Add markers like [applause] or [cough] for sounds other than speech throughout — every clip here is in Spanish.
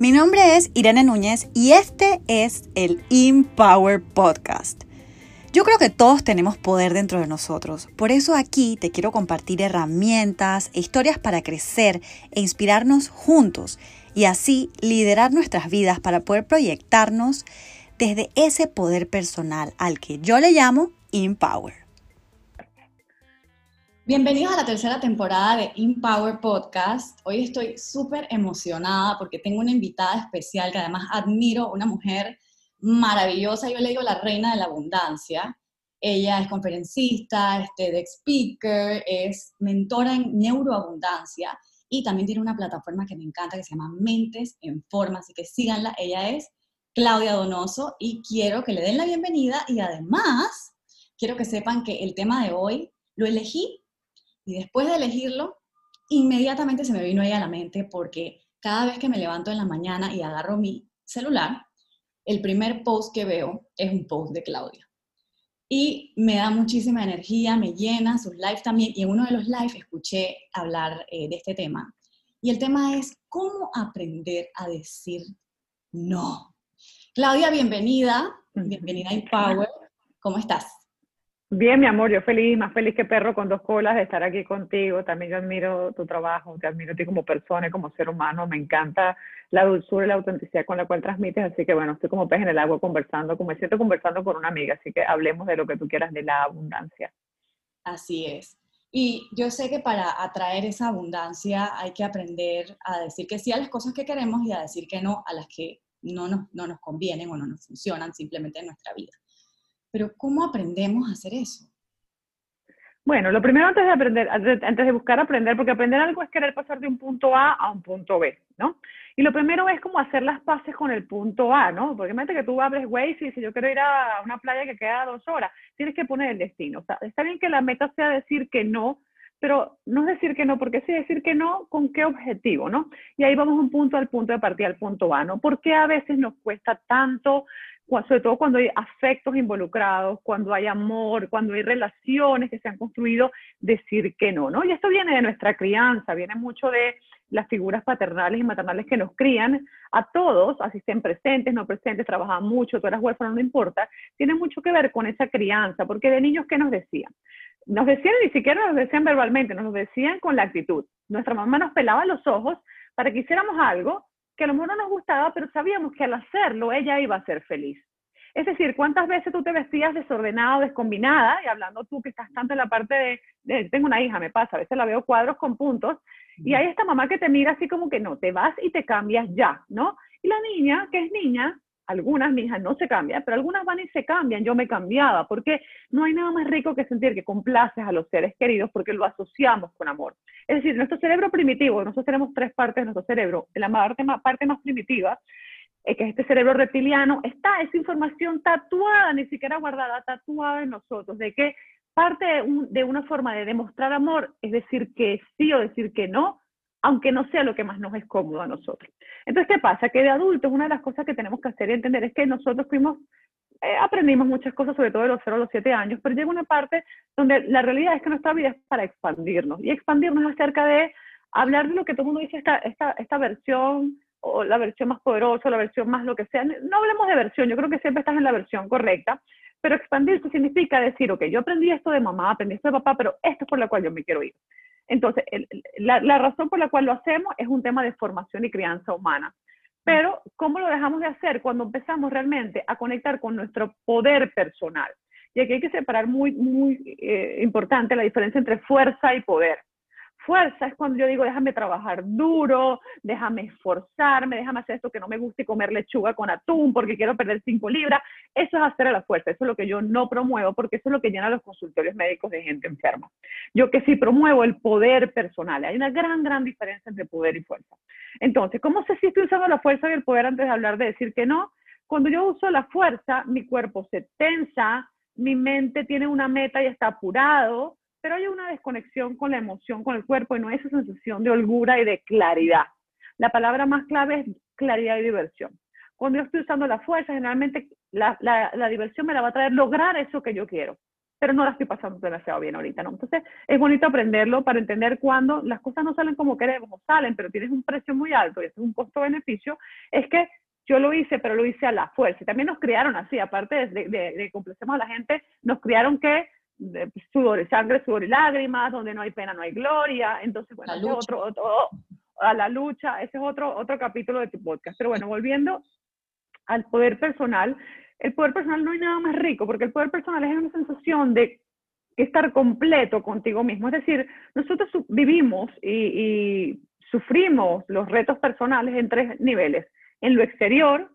Mi nombre es Irene Núñez y este es el Empower Podcast. Yo creo que todos tenemos poder dentro de nosotros, por eso aquí te quiero compartir herramientas e historias para crecer e inspirarnos juntos y así liderar nuestras vidas para poder proyectarnos desde ese poder personal al que yo le llamo Empower. Bienvenidos a la tercera temporada de Empower Podcast. Hoy estoy súper emocionada porque tengo una invitada especial que además admiro, una mujer maravillosa. Yo le digo la reina de la abundancia. Ella es conferencista, de speaker, es mentora en neuroabundancia y también tiene una plataforma que me encanta que se llama Mentes en Forma, así que síganla. Ella es Claudia Donoso y quiero que le den la bienvenida y además quiero que sepan que el tema de hoy lo elegí y después de elegirlo, inmediatamente se me vino ahí a la mente porque cada vez que me levanto en la mañana y agarro mi celular, el primer post que veo es un post de Claudia. Y me da muchísima energía, me llena, sus lives también. Y en uno de los lives escuché hablar eh, de este tema. Y el tema es cómo aprender a decir no. Claudia, bienvenida. Bienvenida a Empower. ¿Cómo estás? Bien, mi amor, yo feliz, más feliz que perro con dos colas de estar aquí contigo. También yo admiro tu trabajo, te admiro a ti como persona y como ser humano. Me encanta la dulzura y la autenticidad con la cual transmites. Así que bueno, estoy como pez en el agua conversando, como me siento conversando con una amiga. Así que hablemos de lo que tú quieras de la abundancia. Así es. Y yo sé que para atraer esa abundancia hay que aprender a decir que sí a las cosas que queremos y a decir que no a las que no nos, no nos convienen o no nos funcionan simplemente en nuestra vida. Pero ¿cómo aprendemos a hacer eso? Bueno, lo primero antes de aprender, antes de buscar aprender, porque aprender algo es querer pasar de un punto A a un punto B, ¿no? Y lo primero es como hacer las paces con el punto A, ¿no? Porque imagínate que tú abres Waze y si yo quiero ir a una playa que queda dos horas, tienes que poner el destino. O sea, está bien que la meta sea decir que no, pero no es decir que no, porque sí decir que no, ¿con qué objetivo, no? Y ahí vamos un punto al punto de partida, al punto A, ¿no? ¿Por qué a veces nos cuesta tanto sobre todo cuando hay afectos involucrados, cuando hay amor, cuando hay relaciones que se han construido, decir que no, ¿no? Y esto viene de nuestra crianza, viene mucho de las figuras paternales y maternales que nos crían a todos, así estén presentes, no presentes, trabajan mucho, tú eras huérfano, no importa, tiene mucho que ver con esa crianza, porque de niños, ¿qué nos decían? Nos decían, ni siquiera nos decían verbalmente, nos decían con la actitud. Nuestra mamá nos pelaba los ojos para que hiciéramos algo que a lo mejor no nos gustaba, pero sabíamos que al hacerlo ella iba a ser feliz. Es decir, ¿cuántas veces tú te vestías desordenada, descombinada? Y hablando tú que estás tanto en la parte de, tengo una hija, me pasa, a veces la veo cuadros con puntos, y hay esta mamá que te mira así como que no, te vas y te cambias ya, ¿no? Y la niña, que es niña, algunas, mi hija no se cambia, pero algunas van y se cambian, yo me cambiaba, porque no hay nada más rico que sentir que complaces a los seres queridos porque lo asociamos con amor. Es decir, nuestro cerebro primitivo, nosotros tenemos tres partes de nuestro cerebro, la parte más, parte más primitiva, es que este cerebro reptiliano, está esa información tatuada, ni siquiera guardada, tatuada en nosotros, de que parte de una forma de demostrar amor es decir que sí o decir que no, aunque no sea lo que más nos es cómodo a nosotros. Entonces, ¿qué pasa? Que de adultos una de las cosas que tenemos que hacer y entender es que nosotros fuimos, eh, aprendimos muchas cosas, sobre todo de los 0 a los 7 años, pero llega una parte donde la realidad es que nuestra vida es para expandirnos. Y expandirnos acerca de hablar de lo que todo el mundo dice, esta, esta, esta versión o la versión más poderosa, la versión más lo que sea. No hablemos de versión, yo creo que siempre estás en la versión correcta, pero expandirse significa decir, ok, yo aprendí esto de mamá, aprendí esto de papá, pero esto es por la cual yo me quiero ir. Entonces, la, razón por la cual lo hacemos es un tema de formación y crianza humana. Pero, ¿cómo lo dejamos de hacer cuando empezamos realmente a conectar con nuestro poder personal? Y aquí hay que separar muy, muy eh, importante la diferencia entre fuerza y poder fuerza es cuando yo digo, déjame trabajar duro, déjame esforzarme, déjame hacer esto que no me guste comer lechuga con atún porque quiero perder 5 libras. Eso es hacer a la fuerza, eso es lo que yo no promuevo porque eso es lo que llena los consultorios médicos de gente enferma. Yo que sí promuevo el poder personal. Hay una gran, gran diferencia entre poder y fuerza. Entonces, ¿cómo sé si estoy usando la fuerza y el poder antes de hablar de decir que no? Cuando yo uso la fuerza, mi cuerpo se tensa, mi mente tiene una meta y está apurado, pero hay una desconexión con la emoción, con el cuerpo y no hay esa sensación de holgura y de claridad. La palabra más clave es claridad y diversión. Cuando yo estoy usando la fuerza, generalmente la, la, diversión me la va a traer lograr eso que yo quiero. pero no la estoy pasando demasiado bien ahorita, ¿no? Entonces, es bonito aprenderlo para entender cuando las cosas no salen como queremos o salen, pero tienes un precio muy alto y es un costo-beneficio, es que yo lo hice, pero lo hice a la fuerza. Y también nos criaron así, aparte de, de, de a la gente, nos criaron que de sudor, sangre, sudor y lágrimas, donde no hay pena, no hay gloria. Entonces, bueno, ese otro, otro, a la lucha, ese es otro, otro capítulo de tu podcast. Pero bueno, volviendo al poder personal, el poder personal no hay nada más rico, porque el poder personal es una sensación de estar completo contigo mismo. Es decir, nosotros vivimos y, y sufrimos los retos personales en tres niveles, en lo exterior,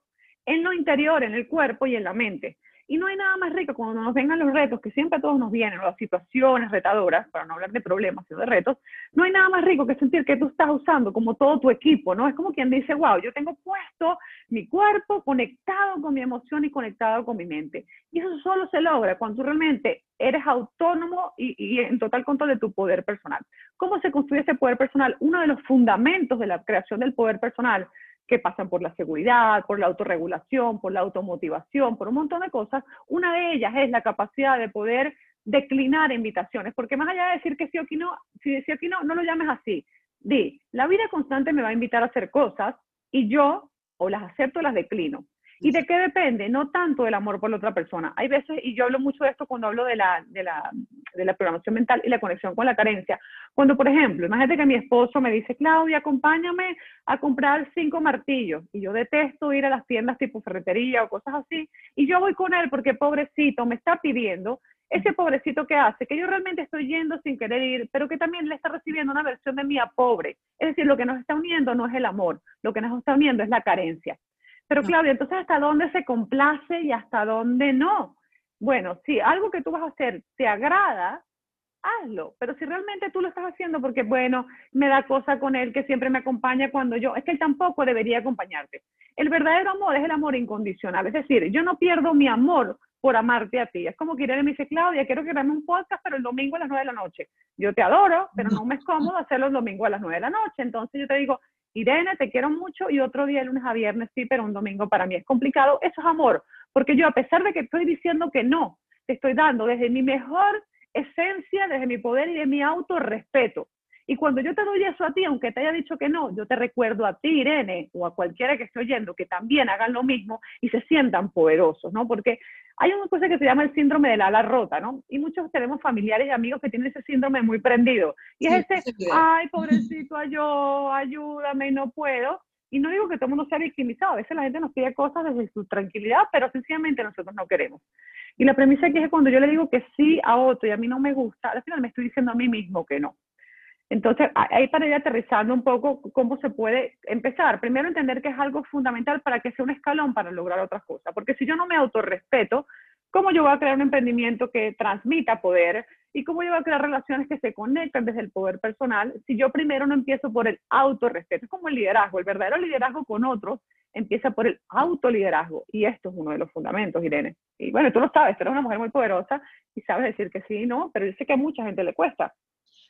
en lo interior, en el cuerpo y en la mente. Y no hay nada más rico cuando nos vengan los retos, que siempre a todos nos vienen, las situaciones retadoras, para no hablar de problemas, sino de retos, no hay nada más rico que sentir que tú estás usando como todo tu equipo, ¿no? Es como quien dice, wow, yo tengo puesto mi cuerpo conectado con mi emoción y conectado con mi mente. Y eso solo se logra cuando tú realmente eres autónomo y, y en total control de tu poder personal. ¿Cómo se construye ese poder personal? Uno de los fundamentos de la creación del poder personal que pasan por la seguridad, por la autorregulación, por la automotivación, por un montón de cosas. Una de ellas es la capacidad de poder declinar invitaciones, porque más allá de decir que sí o que no, si decía que no, no lo llames así. Di, la vida constante me va a invitar a hacer cosas y yo o las acepto o las declino. ¿Y de qué depende? No tanto del amor por la otra persona. Hay veces, y yo hablo mucho de esto cuando hablo de la, de la, de la programación mental y la conexión con la carencia. Cuando, por ejemplo, imagínate que mi esposo me dice, Claudia, acompáñame a comprar cinco martillos. Y yo detesto ir a las tiendas tipo ferretería o cosas así. Y yo voy con él porque pobrecito me está pidiendo ese pobrecito que hace, que yo realmente estoy yendo sin querer ir, pero que también le está recibiendo una versión de mí a pobre. Es decir, lo que nos está uniendo no es el amor, lo que nos está uniendo es la carencia. Pero Claudia, entonces, ¿hasta dónde se complace y hasta dónde no? Bueno, si algo que tú vas a hacer te agrada, hazlo. Pero si realmente tú lo estás haciendo porque, bueno, me da cosa con él que siempre me acompaña cuando yo, es que él tampoco debería acompañarte. El verdadero amor es el amor incondicional. Es decir, yo no pierdo mi amor por amarte a ti. Es como que Irene me dice, Claudia, quiero que hagamos un podcast, pero el domingo a las nueve de la noche. Yo te adoro, pero no me es cómodo hacerlo el domingo a las nueve de la noche. Entonces yo te digo, Irene, te quiero mucho y otro día, lunes a viernes, sí, pero un domingo para mí es complicado. Eso es amor, porque yo a pesar de que estoy diciendo que no, te estoy dando desde mi mejor esencia, desde mi poder y de mi autorrespeto. Y cuando yo te doy eso a ti, aunque te haya dicho que no, yo te recuerdo a ti, Irene, o a cualquiera que esté oyendo, que también hagan lo mismo y se sientan poderosos, ¿no? Porque hay una cosa que se llama el síndrome del ala rota, ¿no? Y muchos tenemos familiares y amigos que tienen ese síndrome muy prendido. Y es ese, ay, [laughs] pobrecito, yo, ayúdame, no puedo. Y no digo que todo el mundo sea victimizado, a veces la gente nos pide cosas desde su tranquilidad, pero sencillamente nosotros no queremos. Y la premisa aquí es que cuando yo le digo que sí a otro y a mí no me gusta, al final me estoy diciendo a mí mismo que no. Entonces, ahí para ir aterrizando un poco cómo se puede empezar. Primero, entender que es algo fundamental para que sea un escalón para lograr otras cosas. Porque si yo no me autorrespeto, ¿cómo yo voy a crear un emprendimiento que transmita poder? ¿Y cómo yo voy a crear relaciones que se conecten desde el poder personal si yo primero no empiezo por el autorrespeto? Es como el liderazgo. El verdadero liderazgo con otros empieza por el autoliderazgo. Y esto es uno de los fundamentos, Irene. Y bueno, tú lo sabes, tú eres una mujer muy poderosa y sabes decir que sí, ¿no? Pero yo sé que a mucha gente le cuesta.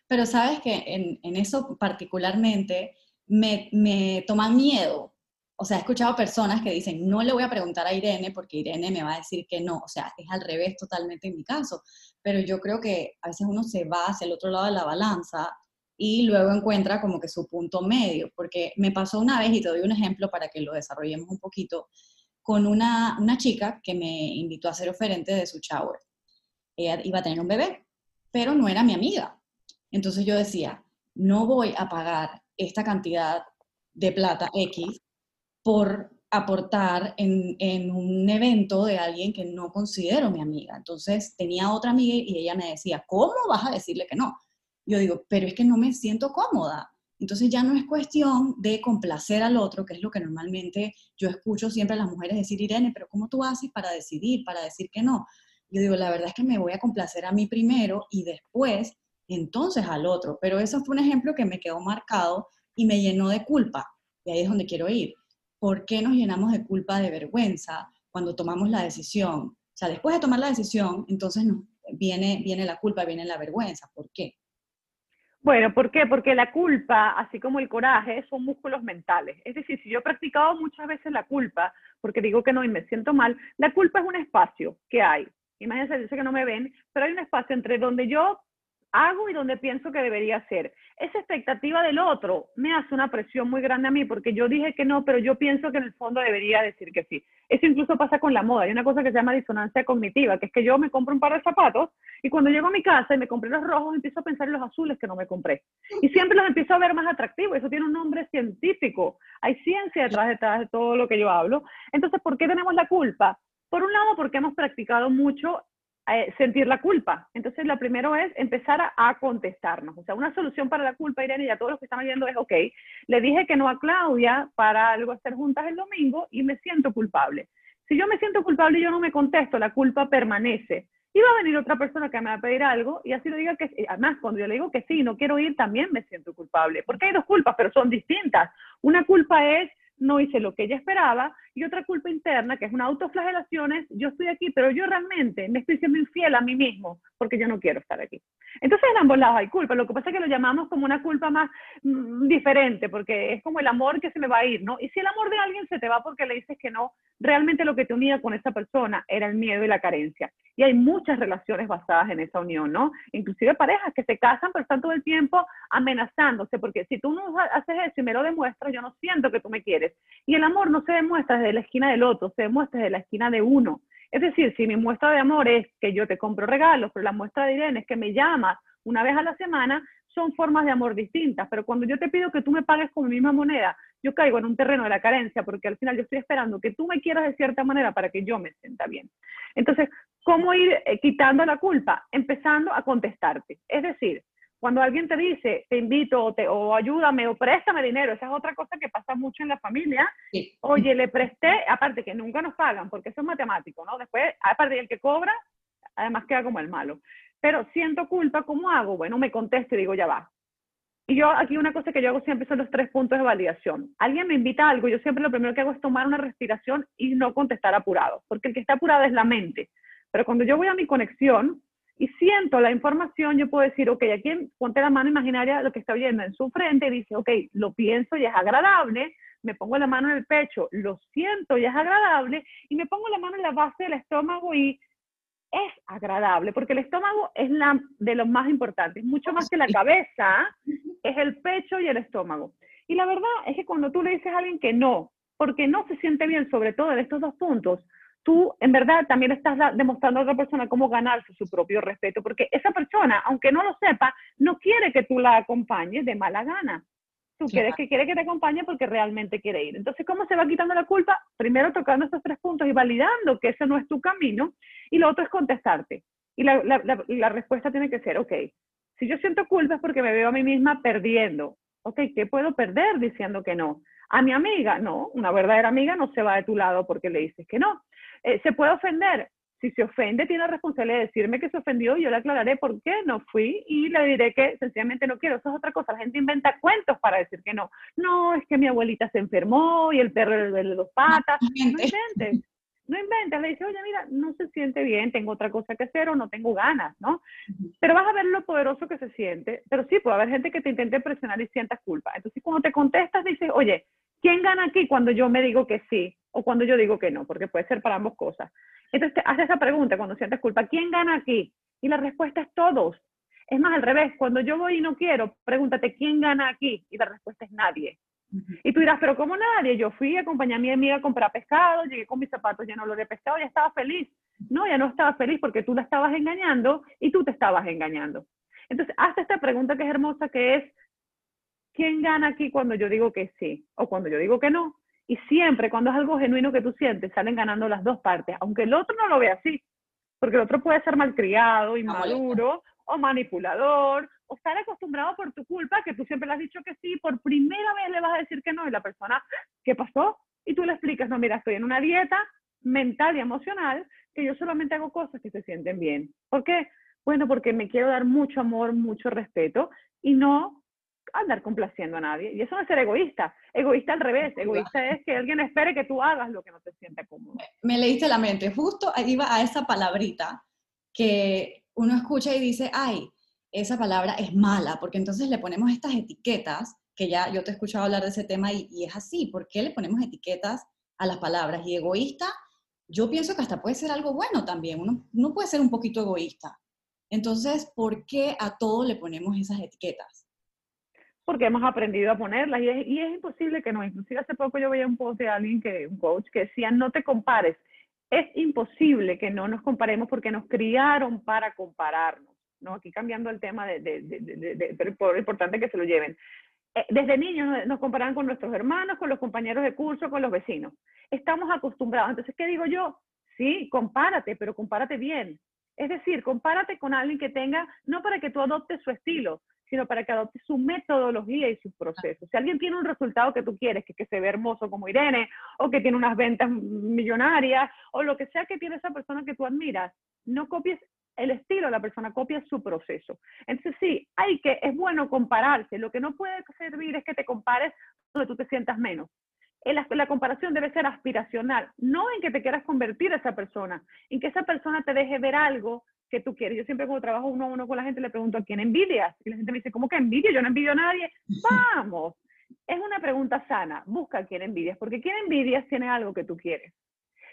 Pero sabes que en, eso particularmente me, me toma miedo. O sea, he escuchado personas que dicen, no le voy a preguntar a Irene porque Irene me va a decir que no. O sea, es al revés totalmente en mi caso. Pero yo creo que a veces uno se va hacia el otro lado de la balanza y luego encuentra como que su punto medio. Porque me pasó una vez, y te doy un ejemplo para que lo desarrollemos un poquito, con una, una chica que me invitó a ser oferente de su shower. Ella iba a tener un bebé, pero no era mi amiga. Entonces yo decía, no voy a pagar esta cantidad de plata X por aportar en, un evento de alguien que no considero mi amiga. Entonces tenía otra amiga y ella me decía, ¿cómo vas a decirle que no? Yo digo, pero es que no me siento cómoda. Entonces ya no es cuestión de complacer al otro, que es lo que normalmente yo escucho siempre a las mujeres decir, Irene, pero ¿cómo tú haces para decidir, para decir que no? Yo digo, la verdad es que me voy a complacer a mí primero y después entonces al otro. Pero eso fue un ejemplo que me quedó marcado y me llenó de culpa. Y ahí es donde quiero ir. ¿Por qué nos llenamos de culpa, de vergüenza cuando tomamos la decisión? O sea, después de tomar la decisión, entonces nos viene, viene la culpa, viene la vergüenza. ¿Por qué? Bueno, ¿por qué? Porque la culpa, así como el coraje, son músculos mentales. Es decir, si yo he practicado muchas veces la culpa, porque digo que no y me siento mal, la culpa es un espacio que hay imagínense, yo sé que no me ven, pero hay un espacio entre donde yo hago y donde pienso que debería ser. Esa expectativa del otro me hace una presión muy grande a mí porque yo dije que no, pero yo pienso que en el fondo debería decir que sí. Eso incluso pasa con la moda. Hay una cosa que se llama disonancia cognitiva, que es que yo me compro un par de zapatos y cuando llego a mi casa y me compré los rojos, empiezo a pensar en los azules que no me compré. Y siempre los empiezo a ver más atractivos. Eso tiene un nombre científico. Hay ciencia detrás, detrás de todo lo que yo hablo. Entonces, ¿por qué tenemos la culpa? Por un lado, porque hemos practicado mucho eh, sentir la culpa. Entonces, lo primero es empezar a, contestarnos. O sea, una solución para la culpa, Irene, y a todos los que están oyendo es, ok, le dije que no a Claudia para algo hacer juntas el domingo y me siento culpable. Si yo me siento culpable y yo no me contesto, la culpa permanece. Y va a venir otra persona que me va a pedir algo y así lo diga que además cuando yo le digo que sí, no quiero ir, también me siento culpable. Porque hay dos culpas, pero son distintas. Una culpa es no hice lo que ella esperaba, y otra culpa interna, que es una autoflagelación, es yo estoy aquí, pero yo realmente me estoy siendo infiel a mí mismo, porque yo no quiero estar aquí. Entonces en ambos lados hay culpa, lo que pasa es que lo llamamos como una culpa más mm, diferente, porque es como el amor que se me va a ir, ¿no? Y si el amor de alguien se te va porque le dices que no, realmente lo que te unía con esa persona era el miedo y la carencia. Y hay muchas relaciones basadas en esa unión, ¿no? Inclusive parejas que se casan, pero están todo el tiempo amenazándose, porque si tú no haces eso y me lo demuestras, yo no siento que tú me quieres. Y el amor no se demuestra desde la esquina del otro, se demuestra desde la esquina de uno. Es decir, si mi muestra de amor es que yo te compro regalos, pero la muestra de Irene es que me llamas una vez a la semana, son formas de amor distintas. Pero cuando yo te pido que tú me pagues con mi misma moneda, yo caigo en un terreno de la carencia, porque al final yo estoy esperando que tú me quieras de cierta manera para que yo me sienta bien. Entonces, ¿cómo ir eh, quitando la culpa? Empezando a contestarte. Es decir, cuando alguien te dice, te invito o, te, o ayúdame o préstame dinero, esa es otra cosa que pasa mucho en la familia. Oye, le presté, aparte que nunca nos pagan, porque eso es matemático, ¿no? Después, aparte el que cobra, además queda como el malo. Pero siento culpa, ¿cómo hago? Bueno, me contesto y digo, ya va. Y yo aquí una cosa que yo hago siempre son los tres puntos de validación. Alguien me invita a algo, yo siempre lo primero que hago es tomar una respiración y no contestar apurado, porque el que está apurado es la mente. Pero cuando yo voy a mi conexión, y siento la información, yo puedo decir, ok, aquí ponte la mano imaginaria lo que está oyendo en su frente y dice, ok, lo pienso y es agradable, me pongo la mano en el pecho, lo siento y es agradable, y me pongo la mano en la base del estómago y es agradable, porque el estómago es la de los más importantes, mucho más que la cabeza, es el pecho y el estómago. Y la verdad es que cuando tú le dices a alguien que no, porque no se siente bien, sobre todo en estos dos puntos, tú en verdad también estás demostrando a otra persona cómo ganarse su propio respeto, porque esa persona, aunque no lo sepa, no quiere que tú la acompañes de mala gana. Tú quieres que quiere que te acompañe porque realmente quiere ir. Entonces, ¿cómo se va quitando la culpa? Primero tocando estos tres puntos y validando que ese no es tu camino. Y lo otro es contestarte. Y la, la, la respuesta tiene que ser, ok, si yo siento culpa es porque me veo a mí misma perdiendo. Ok, ¿qué puedo perder diciendo que no? A mi amiga, no, una verdadera amiga no se va de tu lado porque le dices que no. Eh, ¿Se puede ofender? Si se ofende, tiene la responsabilidad de decirme que se ofendió y yo le aclararé por qué no fui y le diré que sencillamente no quiero. Eso es otra cosa. La gente inventa cuentos para decir que no. No, es que mi abuelita se enfermó y el perro de dos patas. No, inventes. No inventes. Le dice, oye, mira, no se siente bien, tengo otra cosa que hacer o no tengo ganas, ¿no? Pero vas a ver lo poderoso que se siente. Pero sí, puede haber gente que te intente presionar y sientas culpa. Entonces, cuando te contestas, dices, oye, ¿quién gana aquí cuando yo me digo que sí? o cuando yo digo que no, porque puede ser para ambas cosas. Entonces, te haces esa pregunta cuando sientes culpa, ¿quién gana aquí? Y la respuesta es todos. Es más, al revés, cuando yo voy y no quiero, pregúntate, ¿quién gana aquí? Y la respuesta es nadie. Y tú dirás, pero ¿cómo nadie? Yo fui, acompañé a mi amiga a comprar pescado, llegué con mis zapatos llenos de pescado, ya estaba feliz. No, ya no estaba feliz porque tú la estabas engañando y tú te estabas engañando. Entonces, haz esta pregunta que es hermosa, que es, ¿quién gana aquí cuando yo digo que sí o cuando yo digo que no? Y siempre cuando es algo genuino que tú sientes, salen ganando las dos partes, aunque el otro no lo vea así, porque el otro puede ser malcriado, inmaduro o manipulador, o estar acostumbrado por tu culpa, que tú siempre le has dicho que sí, por primera vez le vas a decir que no, y la persona, ¿qué pasó? Y tú le explicas, no, mira, estoy en una dieta mental y emocional, que yo solamente hago cosas que se sienten bien. ¿Por qué? Bueno, porque me quiero dar mucho amor, mucho respeto, y no andar complaciendo a nadie. Y eso no es ser egoísta. Egoísta al revés. Egoísta es que alguien espere que tú hagas lo que no te siente cómodo. Me, leíste la mente. Justo iba a esa palabrita que uno escucha y dice, ay, esa palabra es mala, porque entonces le ponemos estas etiquetas, que ya yo te he escuchado hablar de ese tema y, y es así. ¿Por qué le ponemos etiquetas a las palabras? Y egoísta yo pienso que hasta puede ser algo bueno también. Uno, uno puede ser un poquito egoísta. Entonces, ¿por qué a todo le ponemos esas etiquetas? Porque hemos aprendido a ponerlas y es, imposible que no. Inclusive hace poco yo veía un post de alguien, que, un coach, que decía, no te compares. Es imposible que no nos comparemos porque nos criaron para compararnos. ¿no? Aquí cambiando el tema de, de, de, es importante que se lo lleven. Eh, desde niños nos comparan con nuestros hermanos, con los compañeros de curso, con los vecinos. Estamos acostumbrados. Entonces, ¿qué digo yo? Sí, compárate, pero compárate bien. Es decir, compárate con alguien que tenga, no para que tú adoptes su estilo, sino para que adoptes su metodología y sus procesos. Si alguien tiene un resultado que tú quieres, que, que se ve hermoso como Irene, o que tiene unas ventas millonarias, o lo que sea que tiene esa persona que tú admiras, no copies el estilo, la persona copia su proceso. Entonces sí, hay que, es bueno compararse. Lo que no puede servir es que te compares donde tú te sientas menos. La, la, comparación debe ser aspiracional, no en que te quieras convertir a esa persona, en que esa persona te deje ver algo que tú quieres. Yo siempre cuando trabajo uno a uno con la gente le pregunto a quién envidias y la gente me dice, ¿cómo que envidia? Yo no envidio a nadie. Vamos, es una pregunta sana, busca a quién envidias, porque quien envidias tiene algo que tú quieres.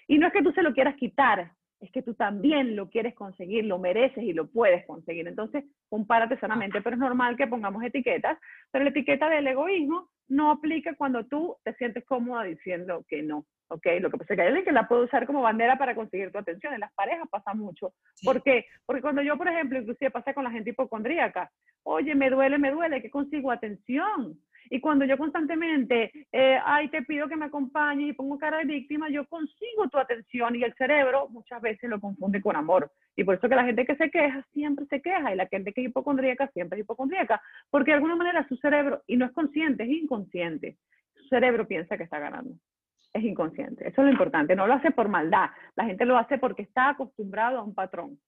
Y no es que tú se lo quieras quitar, es que tú también lo quieres conseguir, lo mereces y lo puedes conseguir. Entonces, compárate sanamente, pero es normal que pongamos etiquetas, pero la etiqueta del egoísmo no aplica cuando tú te sientes cómoda diciendo que no. ¿Ok? Lo que pasa es que hay alguien que la puede usar como bandera para conseguir tu atención. En las parejas pasa mucho. ¿Por qué? Porque cuando yo, por ejemplo, inclusive pasa con la gente hipocondríaca, oye, me duele, me duele, que consigo atención. Y cuando yo constantemente, eh, ay, te pido que me acompañes y pongo cara de víctima, yo consigo tu atención y el cerebro muchas veces lo confunde con amor. Y por eso que la gente que se queja siempre se queja y la gente que es hipocondríaca siempre es hipocondríaca, porque de alguna manera su cerebro, y no es consciente, es inconsciente, su cerebro piensa que está ganando. Es inconsciente. Eso es lo importante. No lo hace por maldad. La gente lo hace porque está acostumbrado a un patrón.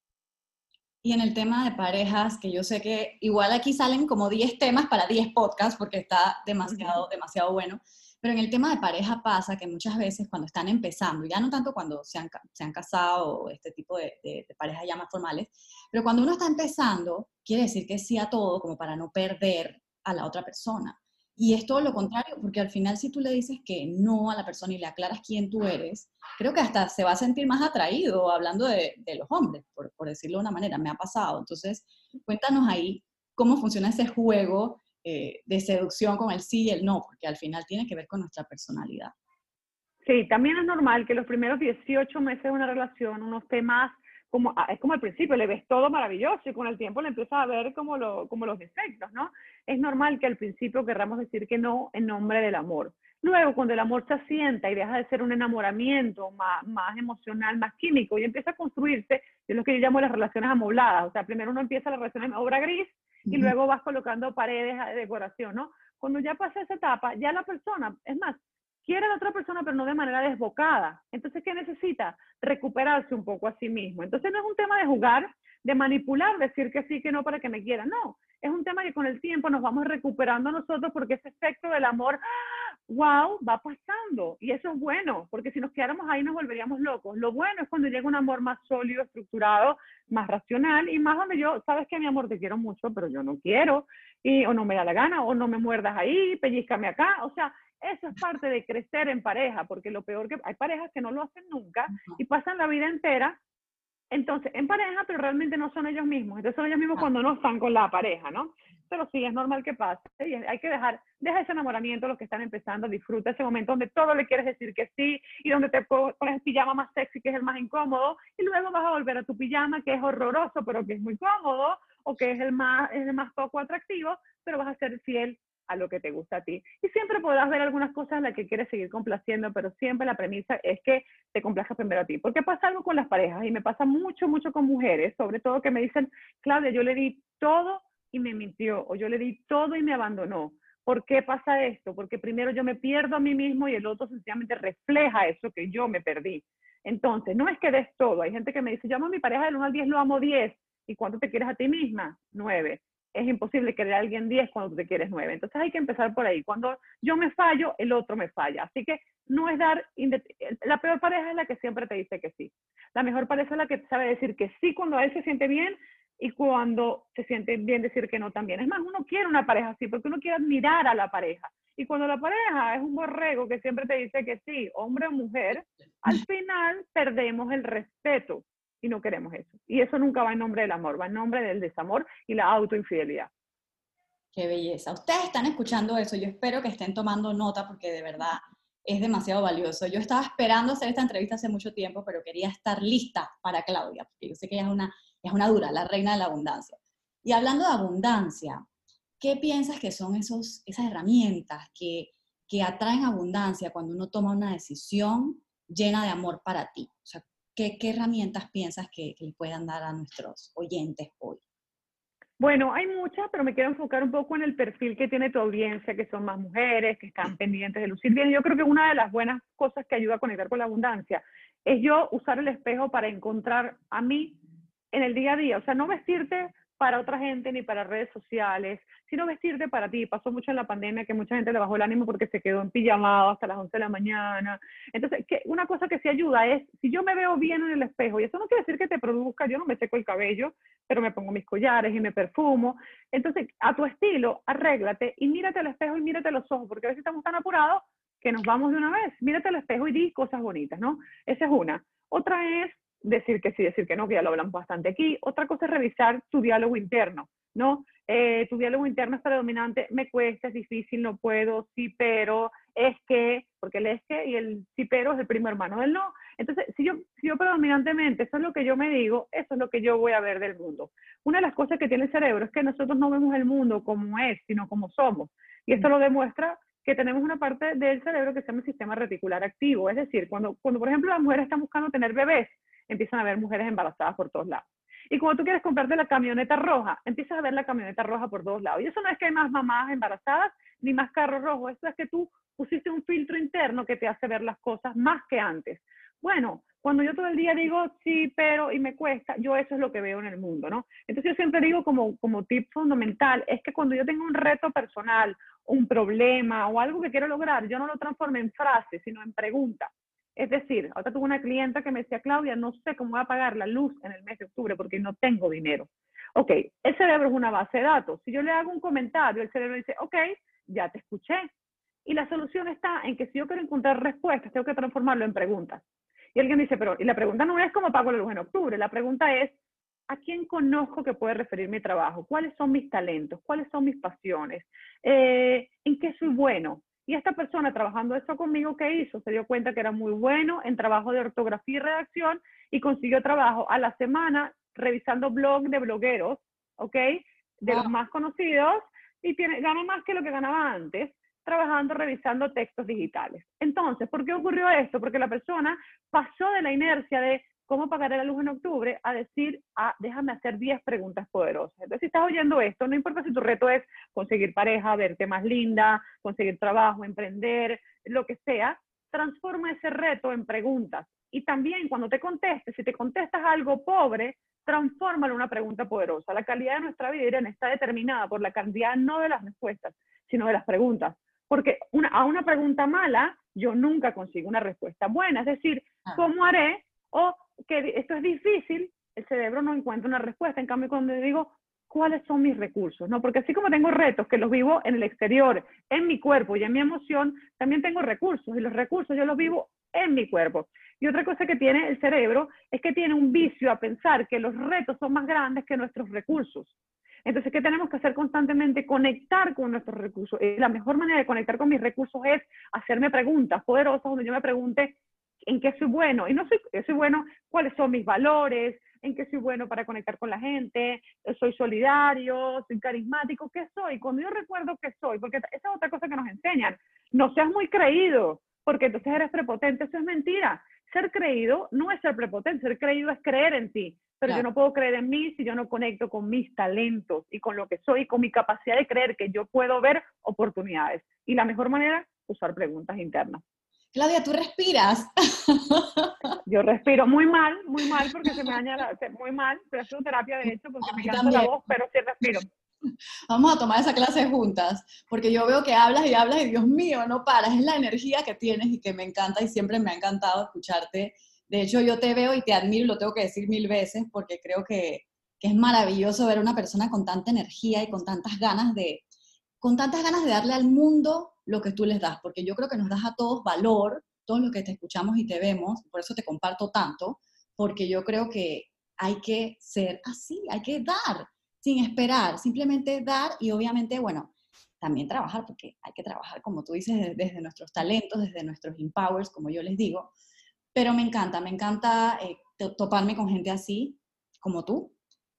Y en el tema de parejas, que yo sé que igual aquí salen como 10 temas para 10 podcasts porque está demasiado, demasiado bueno, pero en el tema de pareja pasa que muchas veces cuando están empezando, ya no tanto cuando se han, se han casado o este tipo de, de, de, parejas ya más formales, pero cuando uno está empezando, quiere decir que sí a todo como para no perder a la otra persona. Y es todo lo contrario, porque al final si tú le dices que no a la persona y le aclaras quién tú eres, creo que hasta se va a sentir más atraído hablando de, los hombres, por, por, decirlo de una manera, me ha pasado. Entonces, cuéntanos ahí cómo funciona ese juego eh, de seducción con el sí y el no, porque al final tiene que ver con nuestra personalidad. Sí, también es normal que los primeros 18 meses de una relación uno esté más como, ah, es como al principio, le ves todo maravilloso y con el tiempo le empiezas a ver como, lo, como los defectos, ¿no? Es normal que al principio querramos decir que no en nombre del amor. Luego, cuando el amor se asienta y deja de ser un enamoramiento más, más emocional, más químico, y empieza a construirse, es lo que yo llamo las relaciones amobladas. O sea, primero uno empieza la relación en obra gris y luego vas colocando paredes de decoración, ¿no? Cuando ya pasa esa etapa, ya la persona, es más, quiere a la otra persona, pero no de manera desbocada. Entonces, ¿qué necesita? Recuperarse un poco a sí mismo. Entonces, no es un tema de jugar, de manipular, decir que sí, que no para que me quiera. No, es un tema que con el tiempo nos vamos recuperando nosotros porque ese efecto del amor, wow, va pasando. Y eso es bueno, porque si nos quedáramos ahí nos volveríamos locos. Lo bueno es cuando llega un amor más sólido, estructurado, más racional y más donde yo, sabes que mi amor te quiero mucho, pero yo no quiero, y o no me da la gana, o no me muerdas ahí, pellizcame acá. O sea, eso es parte de crecer en pareja, porque lo peor que hay parejas que no lo hacen nunca y pasan la vida entera, entonces, en pareja, pero realmente no son ellos mismos. Entonces son ellos mismos cuando no están con la pareja, ¿no? Pero sí, es normal que pase. Y hay que dejar, deja ese enamoramiento, los que están empezando, disfruta ese momento donde todo le quieres decir que sí y donde te pones el pijama más sexy, que es el más incómodo, y luego vas a volver a tu pijama, que es horroroso, pero que es muy cómodo, o que es el más, es el más poco atractivo, pero vas a ser fiel a lo que te gusta a ti. Y siempre podrás ver algunas cosas en las que quieres seguir complaciendo, pero siempre la premisa es que te complazcas primero a ti. Porque pasa algo con las parejas y me pasa mucho, mucho con mujeres, sobre todo que me dicen, Claudia, yo le di todo y me mintió, o yo le di todo y me abandonó. ¿Por qué pasa esto? Porque primero yo me pierdo a mí mismo y el otro sencillamente refleja eso que yo me perdí. Entonces, no es que des todo. Hay gente que me dice, yo amo a mi pareja del 1 al 10, lo amo 10. ¿Y cuánto te quieres a ti misma? 9 es imposible querer a alguien 10 cuando tú te quieres 9. Entonces hay que empezar por ahí. Cuando yo me fallo, el otro me falla. Así que no es dar, la peor pareja es la que siempre te dice que sí. La mejor pareja es la que sabe decir que sí cuando él se siente bien y cuando se siente bien decir que no también. Es más, uno quiere una pareja así porque uno quiere admirar a la pareja. Y cuando la pareja es un borrego que siempre te dice que sí, hombre o mujer, al [laughs] final perdemos el respeto y no queremos eso. Y eso nunca va en nombre del amor, va en nombre del desamor y la autoinfidelidad. Qué belleza. Ustedes están escuchando eso, yo espero que estén tomando nota porque de verdad es demasiado valioso. Yo estaba esperando hacer esta entrevista hace mucho tiempo, pero quería estar lista para Claudia, porque yo sé que ella es una, es una dura, la reina de la abundancia. Y hablando de abundancia, ¿qué piensas que son esos, esas herramientas que, que atraen abundancia cuando uno toma una decisión llena de amor para ti? O sea, ¿qué, qué herramientas piensas que, que le puedan dar a nuestros oyentes hoy? Bueno, hay muchas, pero me quiero enfocar un poco en el perfil que tiene tu audiencia, que son más mujeres, que están pendientes de lucir bien. Yo creo que una de las buenas cosas que ayuda a conectar con la abundancia es yo usar el espejo para encontrar a mí en el día a día. O sea, no vestirte para otra gente ni para redes sociales, sino vestirte para ti. Pasó mucho en la pandemia que mucha gente le bajó el ánimo porque se quedó en pijamado hasta las 11 de la mañana. Entonces, que una cosa que sí ayuda es, si yo me veo bien en el espejo, y eso no quiere decir que te produzca, yo no me seco el cabello, pero me pongo mis collares y me perfumo. Entonces, a tu estilo, arréglate y mírate al espejo y mírate los ojos, porque a veces estamos tan apurados que nos vamos de una vez. Mírate al espejo y di cosas bonitas, ¿no? Esa es una. Otra es decir que sí, decir que no, que ya lo hablamos bastante aquí. Otra cosa es revisar tu diálogo interno, ¿no? Eh, tu diálogo interno es predominante, me cuesta, es difícil, no puedo, sí, pero, es que, porque el es que y el sí, pero es el primo hermano del no. Entonces, si yo, si yo predominantemente, eso es lo que yo me digo, eso es lo que yo voy a ver del mundo. Una de las cosas que tiene el cerebro es que nosotros no vemos el mundo como es, sino como somos. Y esto lo demuestra que tenemos una parte del cerebro que se llama el sistema reticular activo. Es decir, cuando, cuando por ejemplo, las mujeres están buscando tener bebés, empiezan a ver mujeres embarazadas por todos lados. Y cuando tú quieres comprarte la camioneta roja, empiezas a ver la camioneta roja por todos lados. Y eso no es que hay más mamás embarazadas ni más carros rojos, eso es que tú pusiste un filtro interno que te hace ver las cosas más que antes. Bueno, cuando yo todo el día digo sí, pero y me cuesta, yo eso es lo que veo en el mundo, ¿no? Entonces yo siempre digo como, como tip fundamental, es que cuando yo tengo un reto personal, un problema o algo que quiero lograr, yo no lo transforme en frase, sino en pregunta. Es decir, ahora tuve una clienta que me decía, Claudia, no sé cómo voy a pagar la luz en el mes de octubre porque no tengo dinero. Ok, el cerebro es una base de datos. Si yo le hago un comentario, el cerebro dice, ok, ya te escuché. Y la solución está en que si yo quiero encontrar respuestas, tengo que transformarlo en preguntas. Y alguien dice, pero, y la pregunta no es cómo pago la luz en octubre, la pregunta es, ¿a quién conozco que puede referir mi trabajo? ¿Cuáles son mis talentos? ¿Cuáles son mis pasiones? Eh, ¿En qué soy bueno? Y esta persona trabajando esto conmigo, ¿qué hizo? Se dio cuenta que era muy bueno en trabajo de ortografía y redacción y consiguió trabajo a la semana revisando blog de blogueros, ¿ok? De los más conocidos y tiene, gana más que lo que ganaba antes trabajando revisando textos digitales. Entonces, ¿por qué ocurrió esto? Porque la persona pasó de la inercia de cómo pagaré la luz en octubre a decir, ah, déjame hacer 10 preguntas poderosas. Entonces, si estás oyendo esto, no importa si tu reto es conseguir pareja, verte más linda, conseguir trabajo, emprender, lo que sea, transforma ese reto en preguntas. Y también cuando te contestes, si te contestas algo pobre, transfórmalo en una pregunta poderosa. La calidad de nuestra vida está determinada por la cantidad no de las respuestas, sino de las preguntas. Porque a una pregunta mala, yo nunca consigo una respuesta buena. Es decir, ah. ¿cómo haré? O que esto es difícil, el cerebro no encuentra una respuesta. En cambio, cuando digo, ¿cuáles son mis recursos? ¿No? Porque así como tengo retos que los vivo en el exterior, en mi cuerpo y en mi emoción, también tengo recursos y los recursos yo los vivo en mi cuerpo. Y otra cosa que tiene el cerebro es que tiene un vicio a pensar que los retos son más grandes que nuestros recursos. Entonces, ¿qué tenemos que hacer constantemente? Conectar con nuestros recursos. Y la mejor manera de conectar con mis recursos es hacerme preguntas poderosas donde yo me pregunte, en qué soy bueno. Y no soy, soy bueno, cuáles son mis valores, en qué soy bueno para conectar con la gente, soy solidario, soy carismático, ¿qué soy? Cuando yo recuerdo qué soy, porque esa es otra cosa que nos enseñan, no seas muy creído, porque entonces eres prepotente, eso es mentira. Ser creído no es ser prepotente, ser creído es creer en ti, pero yo no puedo creer en mí si yo no conecto con mis talentos y con lo que soy, con mi capacidad de creer que yo puedo ver oportunidades. Y la mejor manera, usar preguntas internas. Claudia, tú respiras. [laughs] Yo respiro muy mal, muy mal, porque se me daña la, muy mal, pero es terapia de hecho, porque me cansa la voz, pero sí respiro. Vamos a tomar esa clase juntas, porque yo veo que hablas y hablas y Dios mío, no paras, es la energía que tienes y que me encanta y siempre me ha encantado escucharte. De hecho, yo te veo y te admiro, lo tengo que decir mil veces, porque creo que, que es maravilloso ver a una persona con tanta energía y con tantas ganas de, con tantas ganas de darle al mundo lo que tú les das, porque yo creo que nos das a todos valor, todos los que te escuchamos y te vemos, por eso te comparto tanto, porque yo creo que hay que ser así, hay que dar, sin esperar, simplemente dar y obviamente, bueno, también trabajar, porque hay que trabajar, como tú dices, desde, nuestros talentos, desde nuestros empowers, como yo les digo. Pero me encanta, me encanta eh, toparme con gente así, como tú,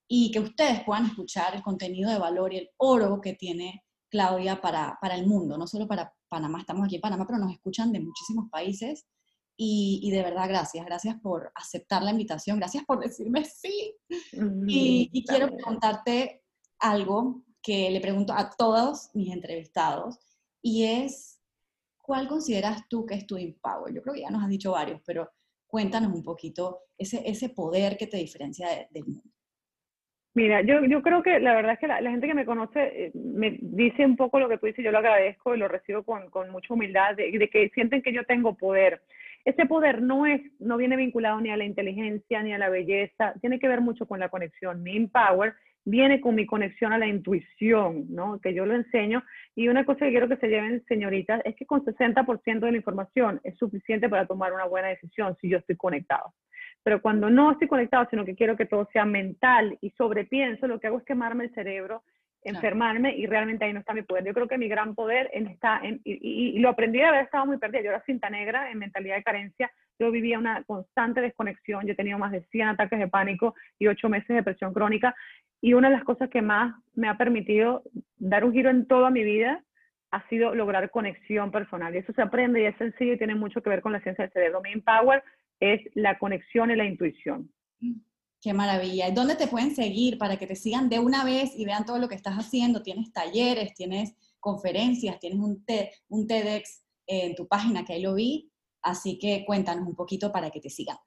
y que ustedes puedan escuchar el contenido de valor y el oro que tiene Claudia para, para el mundo, no solo para Panamá, estamos aquí en Panamá, pero nos escuchan de muchísimos países. Y, y, de verdad, gracias, gracias por aceptar la invitación, gracias por decirme sí. y, y quiero preguntarte algo que le pregunto a todos mis entrevistados, y es, ¿cuál consideras tú que es tu empower? Yo creo que ya nos has dicho varios, pero cuéntanos un poquito ese, ese poder que te diferencia del mundo. Mira, yo, yo creo que la verdad es que la, gente que me conoce eh, me dice un poco lo que tú dices, yo lo agradezco y lo recibo con, con mucha humildad, de, de, que sienten que yo tengo poder. Ese poder no, es, no viene vinculado ni a la inteligencia ni a la belleza, tiene que ver mucho con la conexión. Mi empower viene con mi conexión a la intuición, ¿no? Que yo lo enseño. Y una cosa que quiero que se lleven, señoritas, es que con 60% de la información es suficiente para tomar una buena decisión si yo estoy conectado. Pero cuando no estoy conectado, sino que quiero que todo sea mental y sobrepienso, lo que hago es quemarme el cerebro, enfermarme y realmente ahí no está mi poder. Yo creo que mi gran poder está en, y, y, lo aprendí de haber estado muy perdida. Yo era cinta negra en mentalidad de carencia, yo vivía una constante desconexión, yo he tenido más de 100 ataques de pánico y 8 meses de depresión crónica y una de las cosas que más me ha permitido dar un giro en toda mi vida ha sido lograr conexión personal. Y eso se aprende y es sencillo y tiene mucho que ver con la ciencia del cerebro. Mi Power es la conexión y la intuición. Qué maravilla. ¿Y dónde te pueden seguir para que te sigan de una vez y vean todo lo que estás haciendo? Tienes talleres, tienes conferencias, tienes un, un TEDx en tu página que ahí lo vi. Así que cuéntanos un poquito para que te sigan.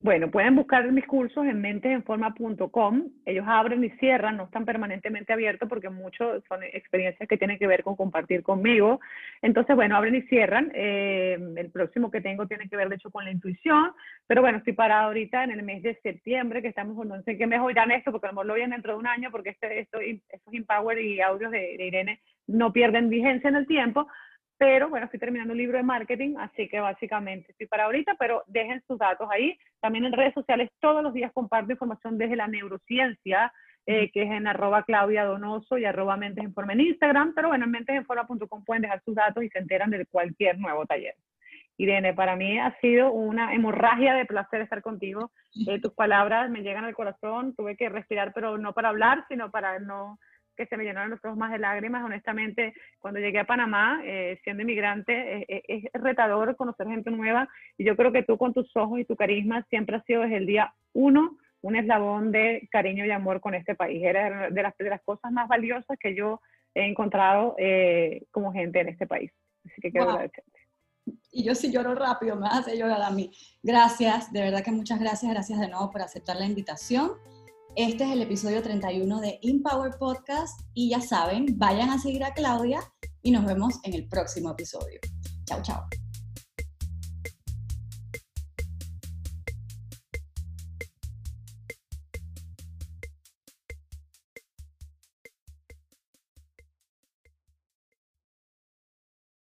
Bueno, pueden buscar mis cursos en mentesenforma.com. Ellos abren y cierran, no están permanentemente abiertos porque muchos son experiencias que tienen que ver con compartir conmigo. Entonces, bueno, abren y cierran. Eh, el próximo que tengo tiene que ver, de hecho, con la intuición. Pero bueno, estoy parada ahorita en el mes de septiembre, que estamos, no sé qué mes oirán esto, porque a lo mejor lo oyen dentro de un año, porque este, esto, estos Empower y audios de Irene no pierden vigencia en el tiempo pero bueno, estoy terminando un libro de marketing, así que básicamente estoy para ahorita, pero dejen sus datos ahí. También en redes sociales todos los días comparto información desde la neurociencia, eh, que es en arroba Claudia Donoso y arroba Mentes en Forma en Instagram, pero bueno, en mentesenforma.com pueden dejar sus datos y se enteran de cualquier nuevo taller. Irene, para mí ha sido una hemorragia de placer estar contigo. Eh, tus palabras me llegan al corazón, tuve que respirar, pero no para hablar, sino para no que se me llenaron los ojos más de lágrimas. Honestamente, cuando llegué a Panamá, eh, siendo inmigrante, eh, eh, es retador conocer gente nueva y yo creo que tú con tus ojos y tu carisma siempre has sido desde el día uno un eslabón de cariño y amor con este país. Era de las, de las cosas más valiosas que yo he encontrado como gente en este país. Así que quiero wow. agradecerte. Y yo sí lloro rápido, me hace llorar a mí. Gracias, de verdad que muchas gracias, gracias de nuevo por aceptar la invitación. Este es el episodio 31 de Empower Podcast y ya saben, vayan a seguir a Claudia y nos vemos en el próximo episodio. Chao, chao.